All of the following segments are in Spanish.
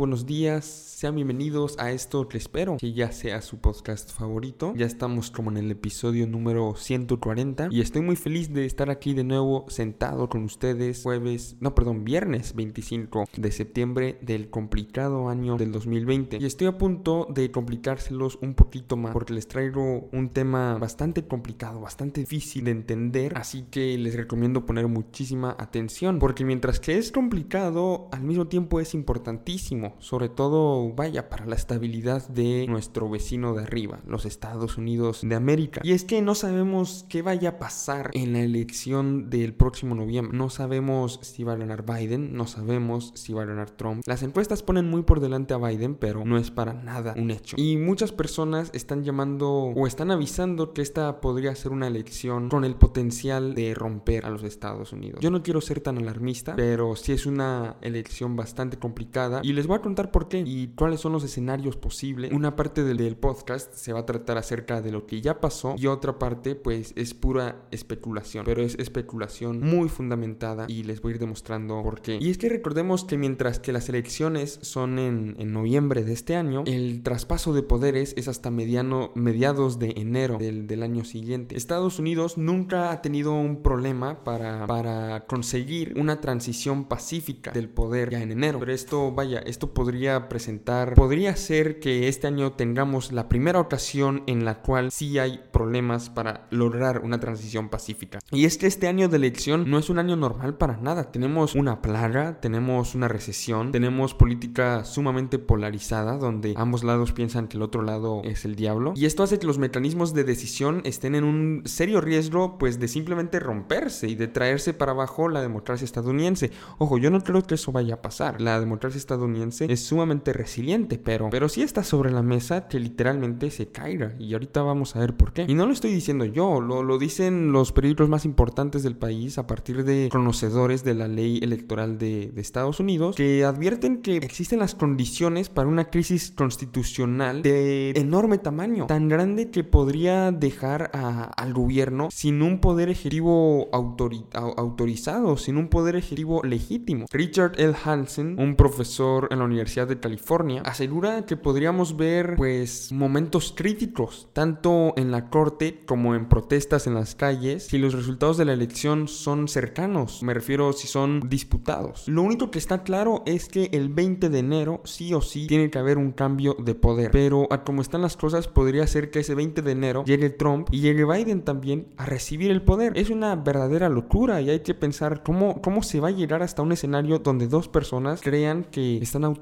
buenos días, sean bienvenidos a esto que espero que ya sea su podcast favorito. Ya estamos como en el episodio número 140 y estoy muy feliz de estar aquí de nuevo sentado con ustedes jueves, no perdón, viernes 25 de septiembre del complicado año del 2020. Y estoy a punto de complicárselos un poquito más porque les traigo un tema bastante complicado, bastante difícil de entender, así que les recomiendo poner muchísima atención porque mientras que es complicado, al mismo tiempo es importantísimo, sobre todo, vaya, para la estabilidad de nuestro vecino de arriba, los Estados Unidos de América. Y es que no sabemos qué vaya a pasar en la elección del próximo noviembre. No sabemos si va a ganar Biden, no sabemos si va a ganar Trump. Las encuestas ponen muy por delante a Biden, pero no es para nada un hecho. Y muchas personas están llamando o están avisando que esta podría ser una elección con el potencial de romper a los Estados Unidos. Yo no quiero ser tan alarmista, pero sí es una elección bastante complicada y les voy a contar por qué y cuáles son los escenarios posibles. Una parte del, del podcast se va a tratar acerca de lo que ya pasó y otra parte pues es pura especulación, pero es especulación muy fundamentada y les voy a ir demostrando por qué. Y es que recordemos que mientras que las elecciones son en, en noviembre de este año, el traspaso de poderes es hasta mediano, mediados de enero del, del año siguiente. Estados Unidos nunca ha tenido un problema para, para conseguir una transición pacífica del poder ya en enero, pero esto, vaya, esto podría presentar, podría ser que este año tengamos la primera ocasión en la cual sí hay problemas para lograr una transición pacífica. Y es que este año de elección no es un año normal para nada. Tenemos una plaga, tenemos una recesión, tenemos política sumamente polarizada donde ambos lados piensan que el otro lado es el diablo. Y esto hace que los mecanismos de decisión estén en un serio riesgo pues de simplemente romperse y de traerse para abajo la democracia estadounidense. Ojo, yo no creo que eso vaya a pasar. La democracia estadounidense es sumamente resiliente, pero, pero sí está sobre la mesa que literalmente se caiga. Y ahorita vamos a ver por qué. Y no lo estoy diciendo yo, lo, lo dicen los periódicos más importantes del país a partir de conocedores de la ley electoral de, Estados Unidos que advierten que existen las condiciones para una crisis constitucional de enorme tamaño, tan grande que podría dejar al gobierno sin un poder ejecutivo autori autorizado, sin un poder ejecutivo legítimo. Richard L. Hansen, un profesor en la Universidad de California, asegura que podríamos ver pues momentos críticos, tanto en la corte como en protestas en las calles, si los resultados de la elección son cercanos, me refiero si son disputados. Lo único que está claro es que el 20 de enero sí o sí tiene que haber un cambio de poder, pero a como están las cosas podría ser que ese 20 de enero llegue Trump y llegue Biden también a recibir el poder. Es una verdadera locura y hay que pensar cómo, cómo se va a llegar hasta un escenario donde dos personas crean que están autorizadas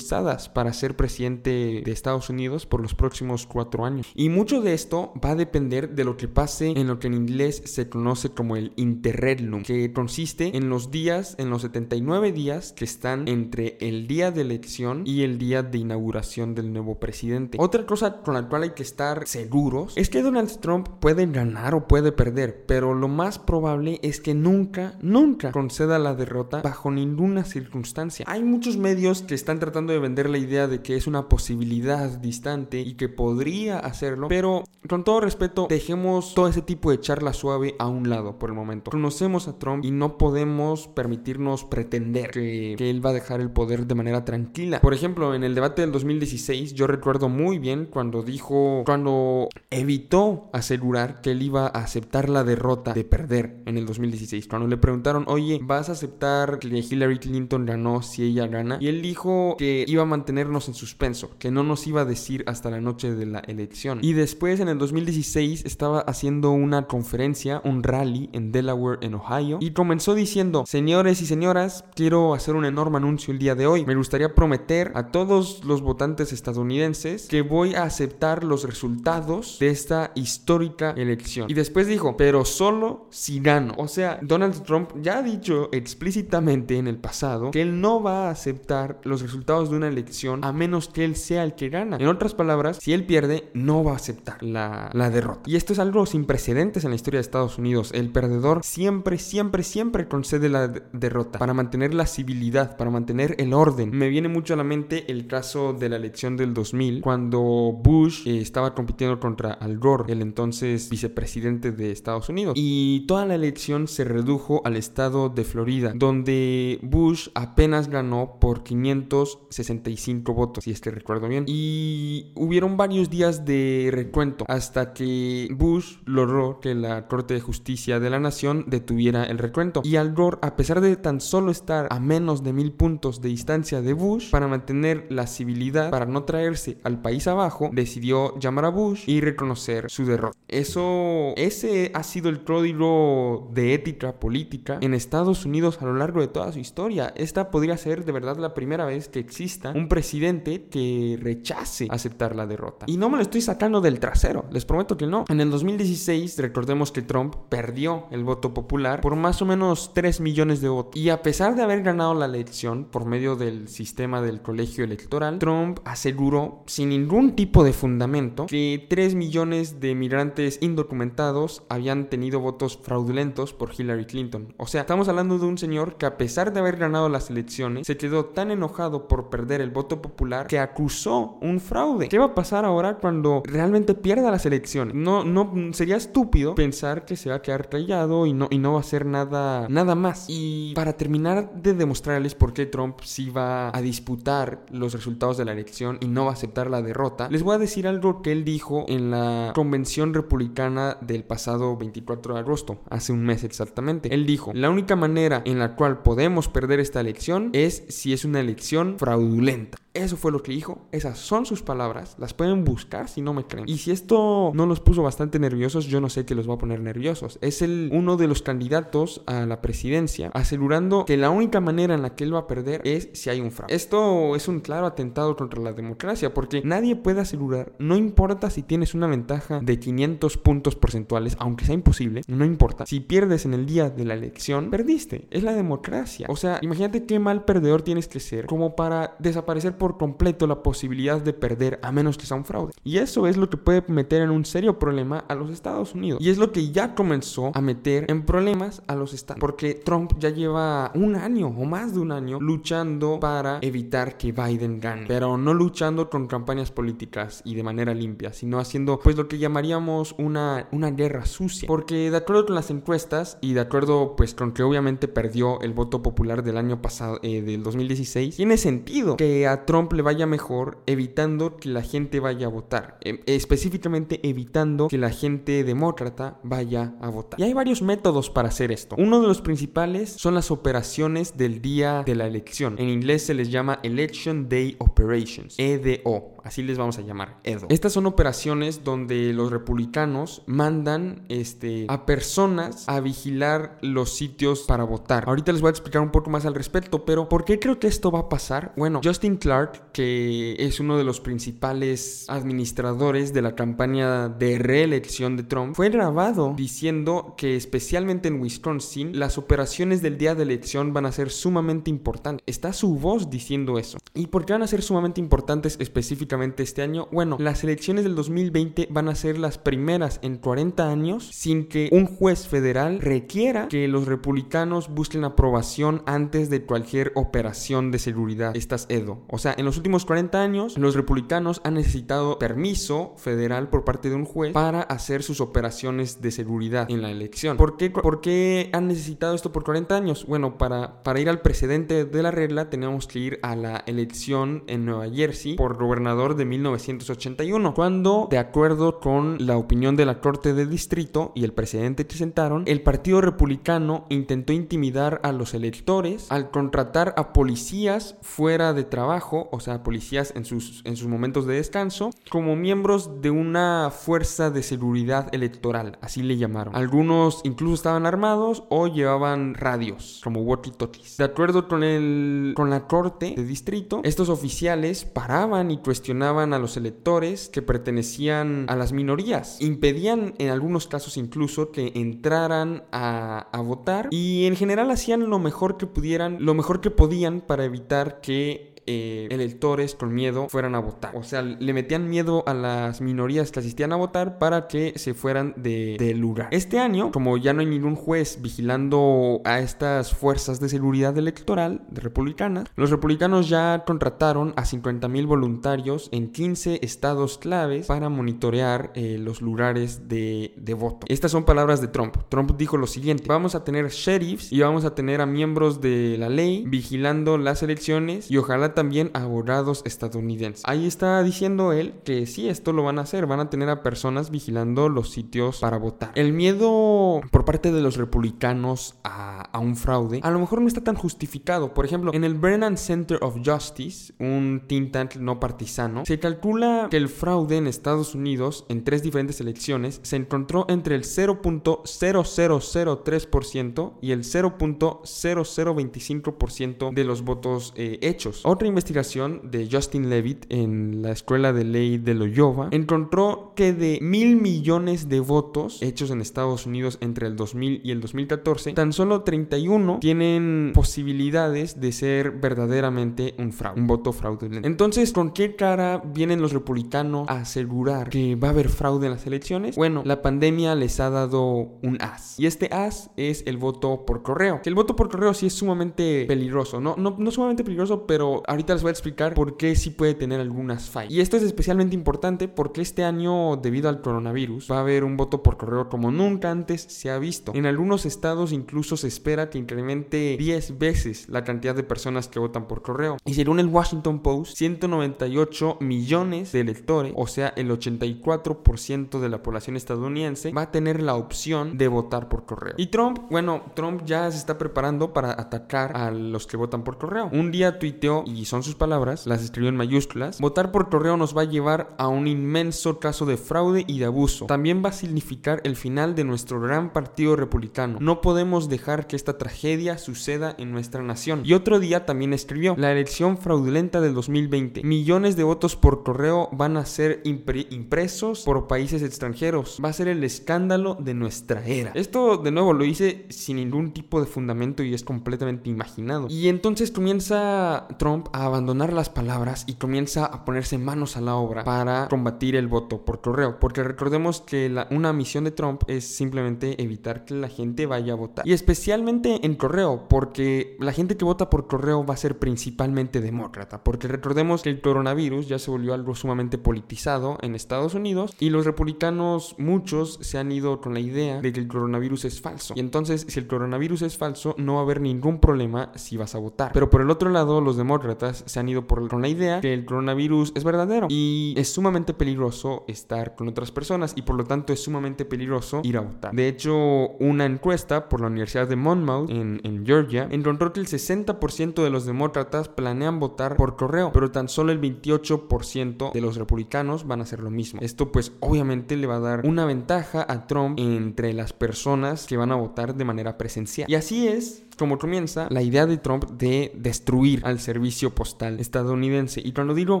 para ser presidente de Estados Unidos por los próximos cuatro años. Y mucho de esto va a depender de lo que pase en lo que en inglés se conoce como el interregnum, que consiste en los días, en los 79 días que están entre el día de elección y el día de inauguración del nuevo presidente. Otra cosa con la cual hay que estar seguros es que Donald Trump puede ganar o puede perder, pero lo más probable es que nunca, nunca conceda la derrota bajo ninguna circunstancia. Hay muchos medios que están tratando de vender la idea de que es una posibilidad distante y que podría hacerlo, pero con todo respeto, dejemos todo ese tipo de charla suave a un lado por el momento. Conocemos a Trump y no podemos permitirnos pretender que, que él va a dejar el poder de manera tranquila. Por ejemplo, en el debate del 2016, yo recuerdo muy bien cuando dijo, cuando evitó asegurar que él iba a aceptar la derrota de perder en el 2016. Cuando le preguntaron, oye, ¿vas a aceptar que Hillary Clinton ganó si ella gana? Y él dijo que iba a mantenernos en suspenso, que no nos iba a decir hasta la noche de la elección. Y después, en el 2016, estaba haciendo una conferencia, un rally en Delaware, en Ohio, y comenzó diciendo, señores y señoras, quiero hacer un enorme anuncio el día de hoy. Me gustaría prometer a todos los votantes estadounidenses que voy a aceptar los resultados de esta histórica elección. Y después dijo, pero solo si gano. O sea, Donald Trump ya ha dicho explícitamente en el pasado que él no va a aceptar los resultados de una elección a menos que él sea el que gana. En otras palabras, si él pierde, no va a aceptar la, la derrota. Y esto es algo sin precedentes en la historia de Estados Unidos. El perdedor siempre, siempre, siempre concede la derrota para mantener la civilidad, para mantener el orden. Me viene mucho a la mente el caso de la elección del 2000, cuando Bush eh, estaba compitiendo contra Al Gore, el entonces vicepresidente de Estados Unidos. Y toda la elección se redujo al estado de Florida, donde Bush apenas ganó por 500 265 votos, si es que recuerdo bien. Y hubieron varios días de recuento hasta que Bush logró que la Corte de Justicia de la Nación detuviera el recuento. Y Al Gore, a pesar de tan solo estar a menos de mil puntos de distancia de Bush, para mantener la civilidad, para no traerse al país abajo, decidió llamar a Bush y reconocer su derrota. Eso, ese ha sido el código de ética política en Estados Unidos a lo largo de toda su historia. Esta podría ser de verdad la primera vez que exista un presidente que rechace aceptar la derrota. Y no me lo estoy sacando del trasero, les prometo que no. En el 2016, recordemos que Trump perdió el voto popular por más o menos 3 millones de votos. Y a pesar de haber ganado la elección por medio del sistema del colegio electoral, Trump aseguró sin ningún tipo de fundamento que 3 millones de migrantes indocumentados habían tenido votos fraudulentos por Hillary Clinton. O sea, estamos hablando de un señor que a pesar de haber ganado las elecciones, se quedó tan enojado por perder el voto popular que acusó un fraude. ¿Qué va a pasar ahora cuando realmente pierda las elecciones? No, no, sería estúpido pensar que se va a quedar callado y no, y no va a hacer nada, nada más. Y para terminar de demostrarles por qué Trump sí va a disputar los resultados de la elección y no va a aceptar la derrota, les voy a decir algo que él dijo en la convención republicana del pasado 24 de agosto, hace un mes exactamente. Él dijo, la única manera en la cual podemos perder esta elección es si es una elección fraudulenta. Eso fue lo que dijo, esas son sus palabras, las pueden buscar si no me creen. Y si esto no los puso bastante nerviosos, yo no sé qué los va a poner nerviosos. Es el, uno de los candidatos a la presidencia, asegurando que la única manera en la que él va a perder es si hay un fraude. Esto es un claro atentado contra la democracia, porque nadie puede asegurar, no importa si tienes una ventaja de 500 puntos porcentuales, aunque sea imposible, no importa. Si pierdes en el día de la elección, perdiste. Es la democracia. O sea, imagínate qué mal perdedor tienes que ser como para desaparecer por completo la posibilidad de perder a menos que sea un fraude. Y eso es lo que puede meter en un serio problema a los Estados Unidos. Y es lo que ya comenzó a meter en problemas a los estados. Porque Trump ya lleva un año o más de un año luchando para evitar que Biden gane. Pero no luchando con campañas políticas y de manera limpia, sino haciendo pues lo que llamaríamos una, una guerra sucia. Porque de acuerdo con las encuestas y de acuerdo pues con que obviamente perdió el voto popular del año pasado, eh, del 2016, tiene sentido que a Trump le vaya mejor evitando que la gente vaya a votar. Em, específicamente evitando que la gente demócrata vaya a votar. Y hay varios métodos para hacer esto. Uno de los principales son las operaciones del día de la elección. En inglés se les llama Election Day Operations, EDO así les vamos a llamar, EDO. Estas son operaciones donde los republicanos mandan este, a personas a vigilar los sitios para votar. Ahorita les voy a explicar un poco más al respecto, pero ¿por qué creo que esto va a pasar? Bueno, Justin Clark, que es uno de los principales administradores de la campaña de reelección de Trump, fue grabado diciendo que especialmente en Wisconsin las operaciones del día de elección van a ser sumamente importantes. Está su voz diciendo eso. ¿Y por qué van a ser sumamente importantes específicamente? Este año. Bueno, las elecciones del 2020 van a ser las primeras en 40 años sin que un juez federal requiera que los republicanos busquen aprobación antes de cualquier operación de seguridad. Estas EDO. O sea, en los últimos 40 años, los republicanos han necesitado permiso federal por parte de un juez para hacer sus operaciones de seguridad en la elección. ¿Por qué, por qué han necesitado esto por 40 años? Bueno, para, para ir al precedente de la regla tenemos que ir a la elección en Nueva Jersey por gobernador de 1981, cuando, de acuerdo con la opinión de la Corte de Distrito y el presidente que sentaron, el Partido Republicano intentó intimidar a los electores al contratar a policías fuera de trabajo, o sea, policías en sus, en sus momentos de descanso, como miembros de una fuerza de seguridad electoral, así le llamaron. Algunos incluso estaban armados o llevaban radios, como walkie-talkies. De acuerdo con, el, con la Corte de Distrito, estos oficiales paraban y cuestionaban a los electores que pertenecían a las minorías. Impedían en algunos casos incluso que entraran a, a votar y en general hacían lo mejor que pudieran, lo mejor que podían para evitar que eh, electores con miedo fueran a votar. O sea, le metían miedo a las minorías que asistían a votar para que se fueran del de lugar. Este año, como ya no hay ningún juez vigilando a estas fuerzas de seguridad electoral de republicanas, los republicanos ya contrataron a 50 mil voluntarios en 15 estados claves para monitorear eh, los lugares de, de voto. Estas son palabras de Trump. Trump dijo lo siguiente, vamos a tener sheriffs y vamos a tener a miembros de la ley vigilando las elecciones y ojalá también abogados estadounidenses. Ahí está diciendo él que sí, esto lo van a hacer, van a tener a personas vigilando los sitios para votar. El miedo por parte de los republicanos a, a un fraude a lo mejor no está tan justificado. Por ejemplo, en el Brennan Center of Justice, un think tank no partisano, se calcula que el fraude en Estados Unidos en tres diferentes elecciones se encontró entre el 0.0003% y el 0.0025% de los votos eh, hechos. Otra investigación de Justin Levitt en la Escuela de Ley de Loyola encontró que de mil millones de votos hechos en Estados Unidos entre el 2000 y el 2014, tan solo 31 tienen posibilidades de ser verdaderamente un fraude, un voto fraudulento. Entonces, ¿con qué cara vienen los republicanos a asegurar que va a haber fraude en las elecciones? Bueno, la pandemia les ha dado un as. Y este as es el voto por correo. El voto por correo sí es sumamente peligroso. No, no, no sumamente peligroso, pero ahorita les voy a explicar por qué sí puede tener algunas fallas. Y esto es especialmente importante porque este año, debido al coronavirus, va a haber un voto por correo como nunca antes se ha visto. En algunos estados incluso se espera que incremente 10 veces la cantidad de personas que votan por correo. Y según el Washington Post, 198 millones de electores, o sea, el 84% de la población estadounidense, va a tener la opción de votar por correo. Y Trump, bueno, Trump ya se está preparando para atacar a los que votan por correo. Un día tuiteó, y son sus palabras, las escribió en mayúsculas, votar por correo nos va a llevar a un inmenso caso de fraude y de abuso. También va a significar el final de nuestro gran partido republicano. No podemos dejar que esta tragedia suceda en nuestra nación. Y otro día también escribió, la elección fraudulenta del 2020. Millones de votos por correo van a ser impresos por países extranjeros. Va a ser el escándalo de nuestra era. Esto de nuevo lo hice sin ningún tipo de fundamento y es completamente imaginado. Y entonces comienza Trump a abandonar las palabras y comienza a ponerse manos a la obra para combatir el voto por correo. Porque recordemos que una misión de Trump es simplemente evitar que la gente vaya a votar. Y especialmente en correo, porque la gente que vota por correo va a ser principalmente demócrata. Porque recordemos que el coronavirus ya se volvió algo sumamente politizado en Estados Unidos y los republicanos, muchos, se han ido con la idea de que el coronavirus es falso. Y entonces, si el coronavirus es falso, no va a haber ningún problema si vas a votar. Pero por el otro lado, los demócratas se han ido por, con la idea que el coronavirus es verdadero y es sumamente peligroso estar con otras personas y por lo tanto es sumamente peligroso ir a votar. De hecho, una encuesta por la Universidad de Monmouth en, en Georgia encontró que el 60% de los demócratas planean votar por correo, pero tan solo el 28% de los republicanos van a hacer lo mismo. Esto pues obviamente le va a dar una ventaja a Trump entre las personas que van a votar de manera presencial. Y así es como comienza la idea de Trump de destruir al servicio postal estadounidense. Y cuando digo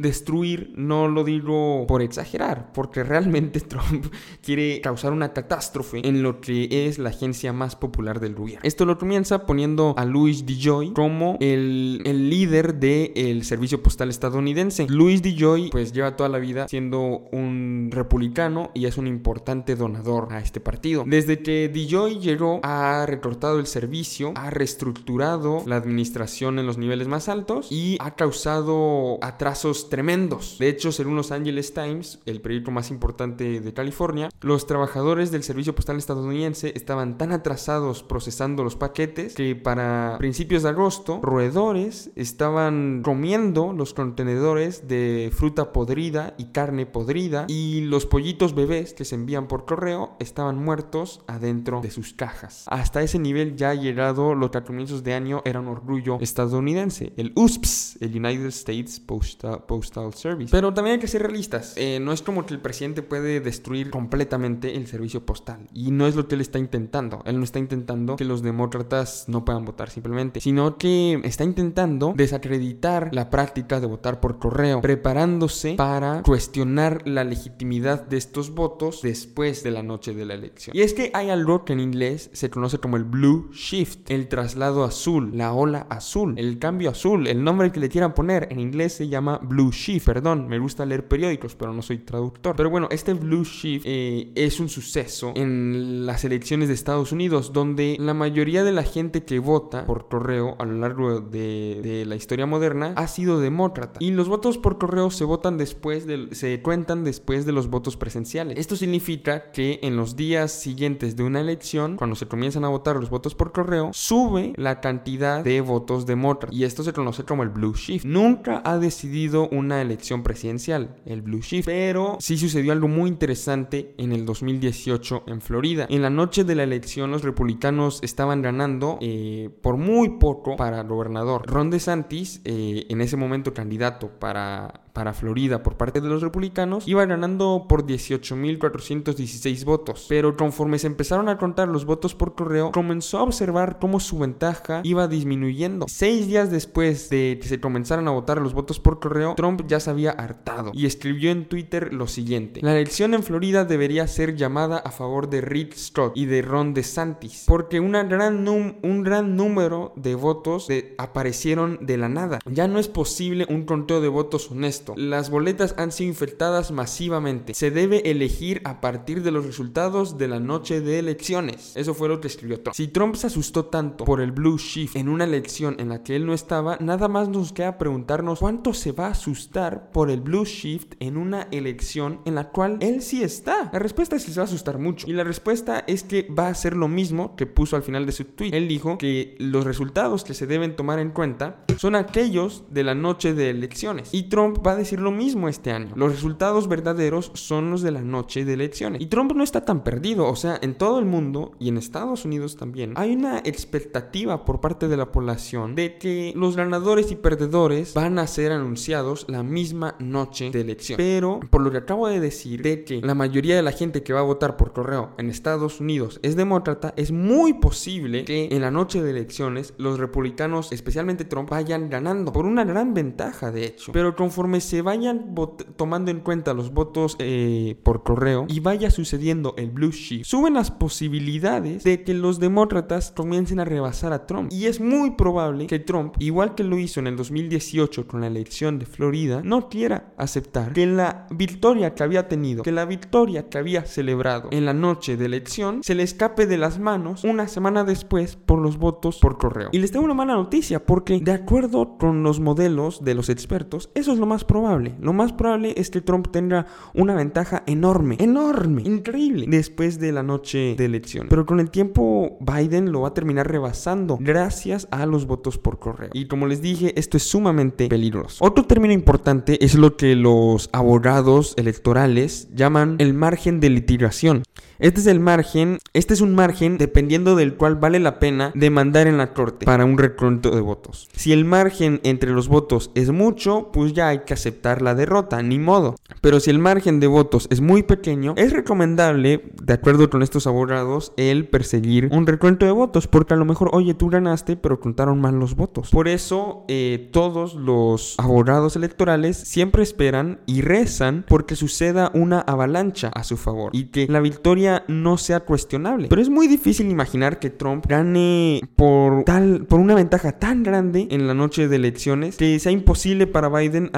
destruir, no lo digo por exagerar, porque realmente Trump quiere causar una catástrofe en lo que es la agencia más popular del gobierno. Esto lo comienza poniendo a Louis DeJoy como el, el líder del servicio postal estadounidense. Louis DeJoy pues lleva toda la vida siendo un republicano y es un importante donador a este partido. Desde que DeJoy llegó ha recortado el servicio, ha estructurado la administración en los niveles más altos y ha causado atrasos tremendos. De hecho, según Los Angeles Times, el periódico más importante de California, los trabajadores del servicio postal estadounidense estaban tan atrasados procesando los paquetes que para principios de agosto, roedores estaban comiendo los contenedores de fruta podrida y carne podrida y los pollitos bebés que se envían por correo estaban muertos adentro de sus cajas. Hasta ese nivel ya ha llegado lo que a comienzos de año era un orgullo estadounidense, el USPS, el United States Postal, Postal Service. Pero también hay que ser realistas, eh, no es como que el presidente puede destruir completamente el servicio postal, y no es lo que él está intentando, él no está intentando que los demócratas no puedan votar simplemente, sino que está intentando desacreditar la práctica de votar por correo, preparándose para cuestionar la legitimidad de estos votos después de la noche de la elección. Y es que hay algo que en inglés se conoce como el blue shift, el traslado azul, la ola azul, el cambio azul, el nombre que le quieran poner. En inglés se llama Blue Shift. Perdón, me gusta leer periódicos, pero no soy traductor. Pero bueno, este Blue Shift eh, es un suceso en las elecciones de Estados Unidos, donde la mayoría de la gente que vota por correo a lo largo de, de la historia moderna ha sido demócrata. Y los votos por correo se votan después de, se cuentan después de los votos presenciales. Esto significa que en los días siguientes de una elección, cuando se comienzan a votar los votos por correo, sube sube la cantidad de votos demócratas. Y esto se conoce como el Blue Shift. Nunca ha decidido una elección presidencial, el Blue Shift. Pero sí sucedió algo muy interesante en el 2018 en Florida. En la noche de la elección los republicanos estaban ganando eh, por muy poco para gobernador. Ron DeSantis, eh, en ese momento candidato para para Florida por parte de los republicanos, iba ganando por 18.416 votos. Pero conforme se empezaron a contar los votos por correo, comenzó a observar cómo su ventaja iba disminuyendo. Seis días después de que se comenzaran a votar los votos por correo, Trump ya se había hartado y escribió en Twitter lo siguiente. La elección en Florida debería ser llamada a favor de Rick Scott y de Ron DeSantis, porque un gran número de votos aparecieron de la nada. Ya no es posible un conteo de votos honesto las boletas han sido infectadas masivamente. Se debe elegir a partir de los resultados de la noche de elecciones. Eso fue lo que escribió Trump. Si Trump se asustó tanto por el Blue Shift en una elección en la que él no estaba, nada más nos queda preguntarnos cuánto se va a asustar por el Blue Shift en una elección en la cual él sí está. La respuesta es que se va a asustar mucho. Y la respuesta es que va a ser lo mismo que puso al final de su tweet. Él dijo que los resultados que se deben tomar en cuenta son aquellos de la noche de elecciones. Y Trump va a decir lo mismo este año. Los resultados verdaderos son los de la noche de elecciones. Y Trump no está tan perdido. O sea, en todo el mundo y en Estados Unidos también hay una expectativa por parte de la población de que los ganadores y perdedores van a ser anunciados la misma noche de elección. Pero por lo que acabo de decir, de que la mayoría de la gente que va a votar por correo en Estados Unidos es demócrata, es muy posible que en la noche de elecciones los republicanos, especialmente Trump, vayan ganando por una gran ventaja de hecho. Pero conforme se vayan tomando en cuenta los votos eh, por correo y vaya sucediendo el blue shift, suben las posibilidades de que los demócratas comiencen a rebasar a Trump. Y es muy probable que Trump, igual que lo hizo en el 2018 con la elección de Florida, no quiera aceptar que la victoria que había tenido, que la victoria que había celebrado en la noche de elección, se le escape de las manos una semana después por los votos por correo. Y les tengo una mala noticia, porque de acuerdo con los modelos de los expertos, eso es lo más probable lo más probable es que Trump tenga una ventaja enorme, enorme, increíble después de la noche de elección. Pero con el tiempo Biden lo va a terminar rebasando gracias a los votos por correo. Y como les dije, esto es sumamente peligroso. Otro término importante es lo que los abogados electorales llaman el margen de litigación. Este es el margen, este es un margen dependiendo del cual vale la pena demandar en la corte para un recuento de votos. Si el margen entre los votos es mucho, pues ya hay que aceptar la derrota, ni modo. Pero si el margen de votos es muy pequeño, es recomendable, de acuerdo con estos abogados, el perseguir un recuento de votos, porque a lo mejor, oye, tú ganaste, pero contaron mal los votos. Por eso, eh, todos los abogados electorales siempre esperan y rezan porque suceda una avalancha a su favor y que la victoria no sea cuestionable. Pero es muy difícil imaginar que Trump gane por tal por una ventaja tan grande en la noche de elecciones que sea imposible para Biden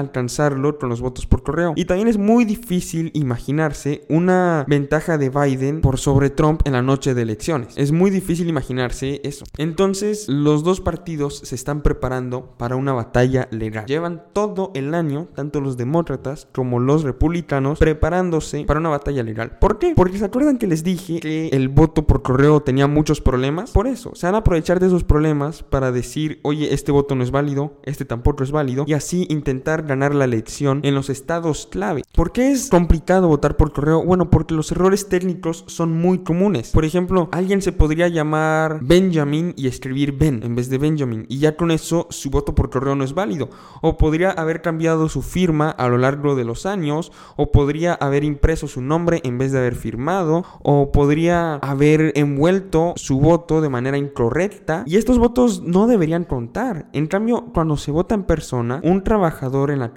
con los votos por correo. Y también es muy difícil imaginarse una ventaja de Biden por sobre Trump en la noche de elecciones. Es muy difícil imaginarse eso. Entonces, los dos partidos se están preparando para una batalla legal. Llevan todo el año, tanto los demócratas como los republicanos, preparándose para una batalla legal. ¿Por qué? Porque se acuerdan que les dije que el voto por correo tenía muchos problemas? Por eso, se van a aprovechar de esos problemas para decir, oye, este voto no es válido, este tampoco es válido, y así intentar ganar la elección en los estados clave. ¿Por qué es complicado votar por correo? Bueno, porque los errores técnicos son muy comunes. Por ejemplo, alguien se podría llamar Benjamin y escribir Ben en vez de Benjamin, y ya con eso su voto por correo no es válido. O podría haber cambiado su firma a lo largo de los años, o podría haber impreso su nombre en vez de haber firmado, o podría haber envuelto su voto de manera incorrecta y estos votos no deberían contar. En cambio, cuando se vota en persona, un trabajador en la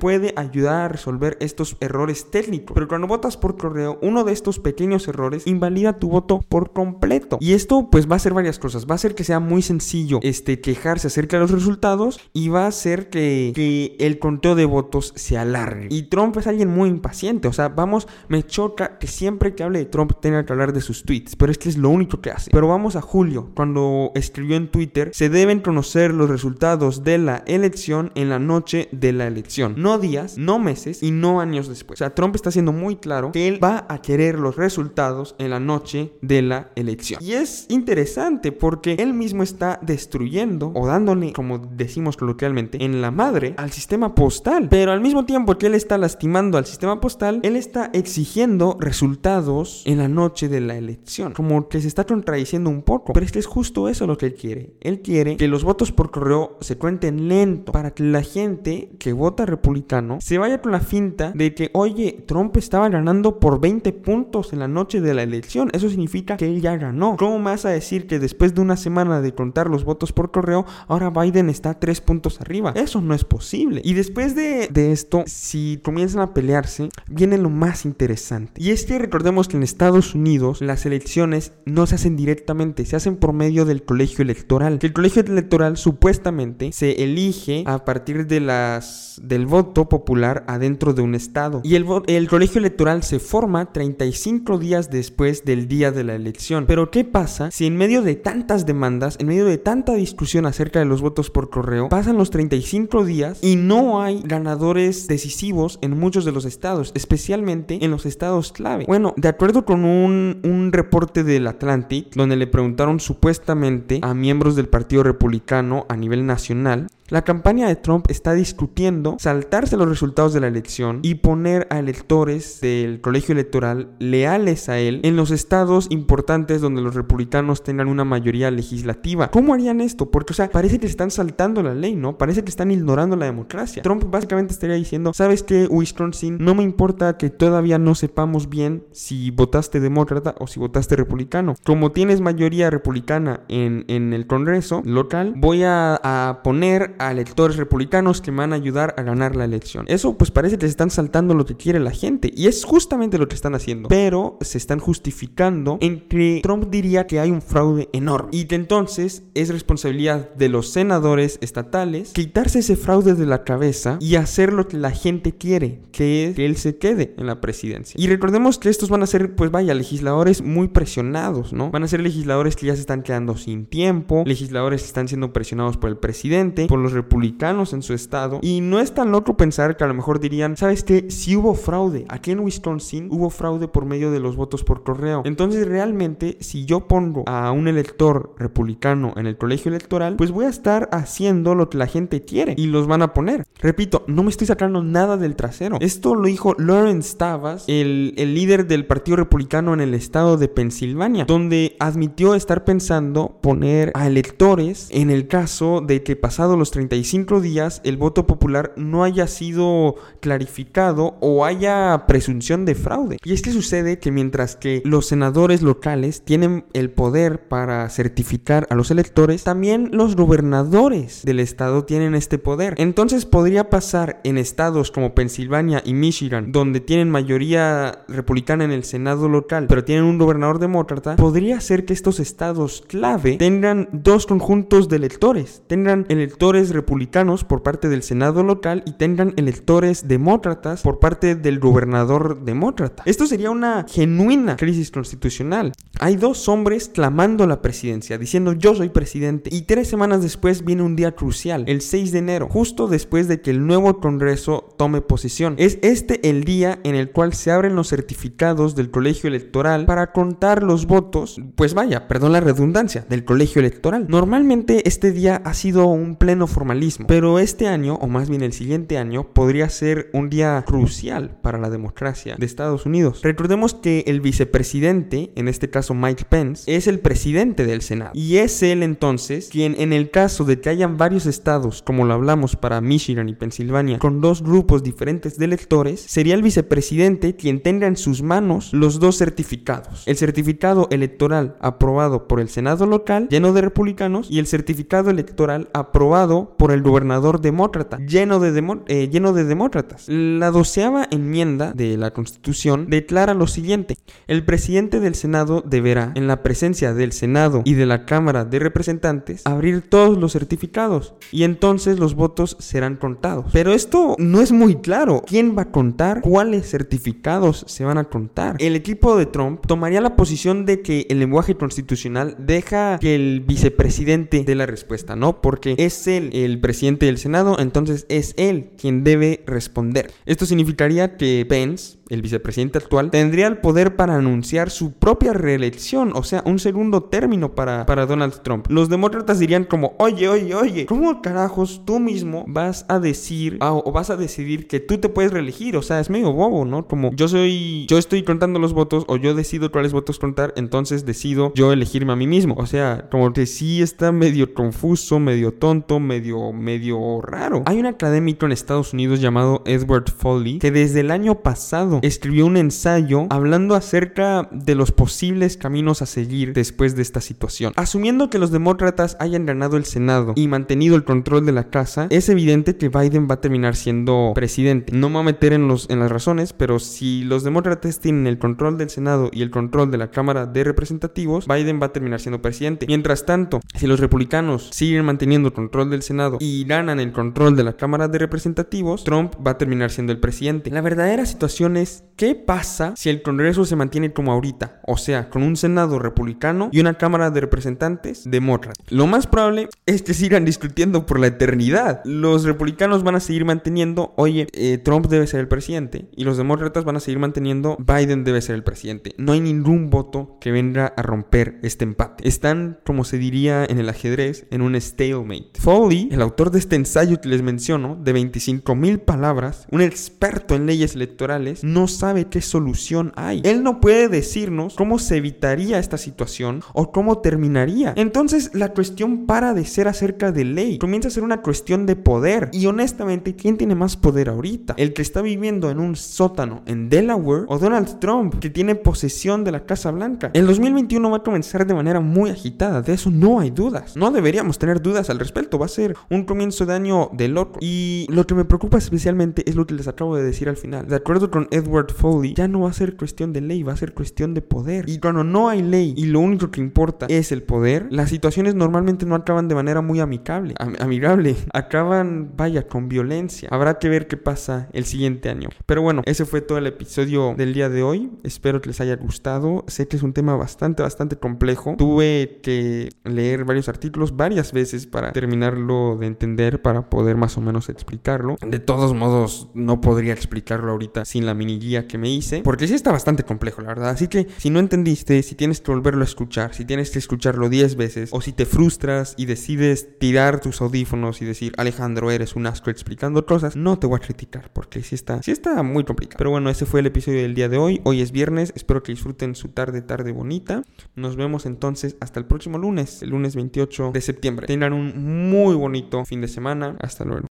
puede ayudar a resolver estos errores técnicos. Pero cuando votas por correo, uno de estos pequeños errores invalida tu voto por completo. Y esto pues va a hacer varias cosas. Va a hacer que sea muy sencillo este, quejarse acerca de los resultados y va a hacer que, que el conteo de votos se alargue. Y Trump es alguien muy impaciente. O sea, vamos, me choca que siempre que hable de Trump tenga que hablar de sus tweets, pero este es lo único que hace. Pero vamos a julio, cuando escribió en Twitter, se deben conocer los resultados de la elección en la noche de la elección. No días, no meses y no años después. O sea, Trump está siendo muy claro que él va a querer los resultados en la noche de la elección. Y es interesante porque él mismo está destruyendo o dándole, como decimos coloquialmente, en la madre al sistema postal. Pero al mismo tiempo que él está lastimando al sistema postal, él está exigiendo resultados en la noche de la elección. Como que se está contradiciendo un poco. Pero es que es justo eso lo que él quiere. Él quiere que los votos por correo se cuenten lento para que la gente que vota republicano se vaya con la finta de que, oye, Trump estaba ganando por 20 puntos en la noche de la elección. Eso significa que él ya ganó. ¿Cómo me vas a decir que después de una semana de contar los votos por correo, ahora Biden está tres puntos arriba? Eso no es posible. Y después de, de esto, si comienzan a pelearse, viene lo más interesante. Y es que recordemos que en Estados Unidos las elecciones no se hacen directamente, se hacen por medio del colegio electoral. Que el colegio electoral supuestamente se elige a partir de las del voto popular adentro de un estado. Y el, el colegio electoral se forma 35 días después del día de la elección. Pero ¿qué pasa si en medio de tantas demandas, en medio de tanta discusión acerca de los votos por correo, pasan los 35 días y no hay ganadores decisivos en muchos de los estados, especialmente en los estados clave? Bueno, de acuerdo con un, un reporte del Atlantic, donde le preguntaron supuestamente a miembros del Partido Republicano a nivel nacional, la campaña de Trump está discutiendo saltarse los resultados de la elección y poner a electores del colegio electoral leales a él en los estados importantes donde los republicanos tengan una mayoría legislativa. ¿Cómo harían esto? Porque, o sea, parece que están saltando la ley, ¿no? Parece que están ignorando la democracia. Trump básicamente estaría diciendo, ¿sabes qué, Wisconsin? No me importa que todavía no sepamos bien si votaste demócrata o si votaste republicano. Como tienes mayoría republicana en, en el Congreso local, voy a, a poner a electores republicanos que me van a ayudar a ganar la elección. Eso pues parece que se están saltando lo que quiere la gente y es justamente lo que están haciendo. Pero se están justificando en que Trump diría que hay un fraude enorme y que entonces es responsabilidad de los senadores estatales quitarse ese fraude de la cabeza y hacer lo que la gente quiere, que es que él se quede en la presidencia. Y recordemos que estos van a ser pues vaya legisladores muy presionados, ¿no? Van a ser legisladores que ya se están quedando sin tiempo, legisladores que están siendo presionados por el presidente, por los republicanos en su estado. Y no es tan loco pensar que a lo mejor dirían, ¿sabes qué? Si hubo fraude. Aquí en Wisconsin hubo fraude por medio de los votos por correo. Entonces realmente si yo pongo a un elector republicano en el colegio electoral, pues voy a estar haciendo lo que la gente quiere y los van a poner. Repito, no me estoy sacando nada del trasero. Esto lo dijo Lawrence Tabas, el, el líder del Partido Republicano en el estado de Pensilvania, donde admitió estar pensando poner a electores en el caso de que pasado los 35 días el voto popular no haya sido clarificado o haya presunción de fraude. Y es que sucede que mientras que los senadores locales tienen el poder para certificar a los electores, también los gobernadores del estado tienen este poder. Entonces podría pasar en estados como Pensilvania y Michigan, donde tienen mayoría republicana en el senado local, pero tienen un gobernador demócrata, podría ser que estos estados clave tengan dos conjuntos de electores, tengan electores republicanos por parte del Senado local y tengan electores demócratas por parte del gobernador demócrata. Esto sería una genuina crisis constitucional. Hay dos hombres clamando la presidencia, diciendo yo soy presidente, y tres semanas después viene un día crucial, el 6 de enero, justo después de que el nuevo Congreso tome posesión. Es este el día en el cual se abren los certificados del colegio electoral para contar los votos, pues vaya, perdón la redundancia, del colegio electoral. Normalmente este día ha sido un pleno formalismo, pero este año, o más bien el siguiente año, podría ser un día crucial para la democracia de Estados Unidos. Recordemos que el vicepresidente, en este caso Mike Pence, es el presidente del Senado. Y es él entonces quien en el caso de que hayan varios estados, como lo hablamos para Michigan y Pensilvania, con dos grupos diferentes de electores, sería el vicepresidente quien tenga en sus manos los dos certificados. El certificado electoral aprobado por el Senado local, lleno de republicanos, y el certificado electoral aprobado por el gobernador demócrata, lleno de, eh, lleno de demócratas. La doceava enmienda de la Constitución declara lo siguiente. El presidente del Senado deberá, en la presencia del Senado y de la Cámara de Representantes, abrir todos los certificados y entonces los votos serán contados. Pero esto no es muy claro. ¿Quién va a contar? ¿Cuáles certificados se van a contar? El equipo de Trump tomaría la posición de que el lenguaje constitucional deja que el vicepresidente dé la respuesta, ¿no? Porque es él el presidente del Senado, entonces es él quien debe responder. Esto significaría que Pence, el vicepresidente actual, tendría el poder para anunciar su propia reelección, o sea, un segundo término para, para Donald Trump. Los demócratas dirían como, oye, oye, oye, ¿cómo carajos tú mismo vas a decir ah, o vas a decidir que tú te puedes reelegir? O sea, es medio bobo, ¿no? Como yo soy, yo estoy contando los votos o yo decido cuáles votos contar, entonces decido yo elegirme a mí mismo. O sea, como que sí está medio confuso, medio tonto, medio, medio raro. Hay un académico en Estados Unidos llamado Edward Foley que desde el año pasado escribió un ensayo hablando acerca de los posibles caminos a seguir después de esta situación. Asumiendo que los demócratas hayan ganado el Senado y mantenido el control de la casa, es evidente que Biden va a terminar siendo presidente. No me voy a meter en, los, en las razones, pero si los demócratas tienen el control del Senado y el control de la Cámara de Representativos, Biden va a terminar siendo presidente. Mientras tanto, si los republicanos siguen manteniendo el control del Senado y ganan el control de la Cámara de Representativos, Trump va a terminar siendo el presidente. La verdadera situación es ¿Qué pasa si el Congreso se mantiene como ahorita? O sea, con un Senado republicano y una Cámara de Representantes demócrata. Lo más probable es que sigan discutiendo por la eternidad. Los republicanos van a seguir manteniendo, oye, eh, Trump debe ser el presidente. Y los demócratas van a seguir manteniendo, Biden debe ser el presidente. No hay ningún voto que venga a romper este empate. Están, como se diría en el ajedrez, en un stalemate. Foley, el autor de este ensayo que les menciono, de 25 mil palabras, un experto en leyes electorales, no sabe qué solución hay. Él no puede decirnos cómo se evitaría esta situación o cómo terminaría. Entonces la cuestión para de ser acerca de ley, comienza a ser una cuestión de poder. Y honestamente, ¿quién tiene más poder ahorita? ¿El que está viviendo en un sótano en Delaware o Donald Trump, que tiene posesión de la Casa Blanca? El 2021 va a comenzar de manera muy agitada, de eso no hay dudas. No deberíamos tener dudas al respecto, va a ser un comienzo de año de loco. Y lo que me preocupa especialmente es lo que les acabo de decir al final. De acuerdo con Edward Foley, ya no va a ser cuestión de ley, va a ser cuestión de poder. Y cuando no hay ley y lo único que importa es el poder, las situaciones normalmente no acaban de manera muy amigable, amigable, acaban, vaya, con violencia. Habrá que ver qué pasa el siguiente año. Pero bueno, ese fue todo el episodio del día de hoy. Espero que les haya gustado. Sé que es un tema bastante, bastante complejo. Tuve que leer varios artículos varias veces para terminarlo de entender, para poder más o menos explicarlo. De todos modos, no podría explicarlo ahorita sin la guía que me hice, porque sí está bastante complejo, la verdad. Así que si no entendiste, si tienes que volverlo a escuchar, si tienes que escucharlo 10 veces, o si te frustras y decides tirar tus audífonos y decir, Alejandro, eres un asco explicando cosas, no te voy a criticar, porque sí está, sí está muy complicado. Pero bueno, ese fue el episodio del día de hoy. Hoy es viernes, espero que disfruten su tarde, tarde bonita. Nos vemos entonces hasta el próximo lunes, el lunes 28 de septiembre. Tengan un muy bonito fin de semana. Hasta luego.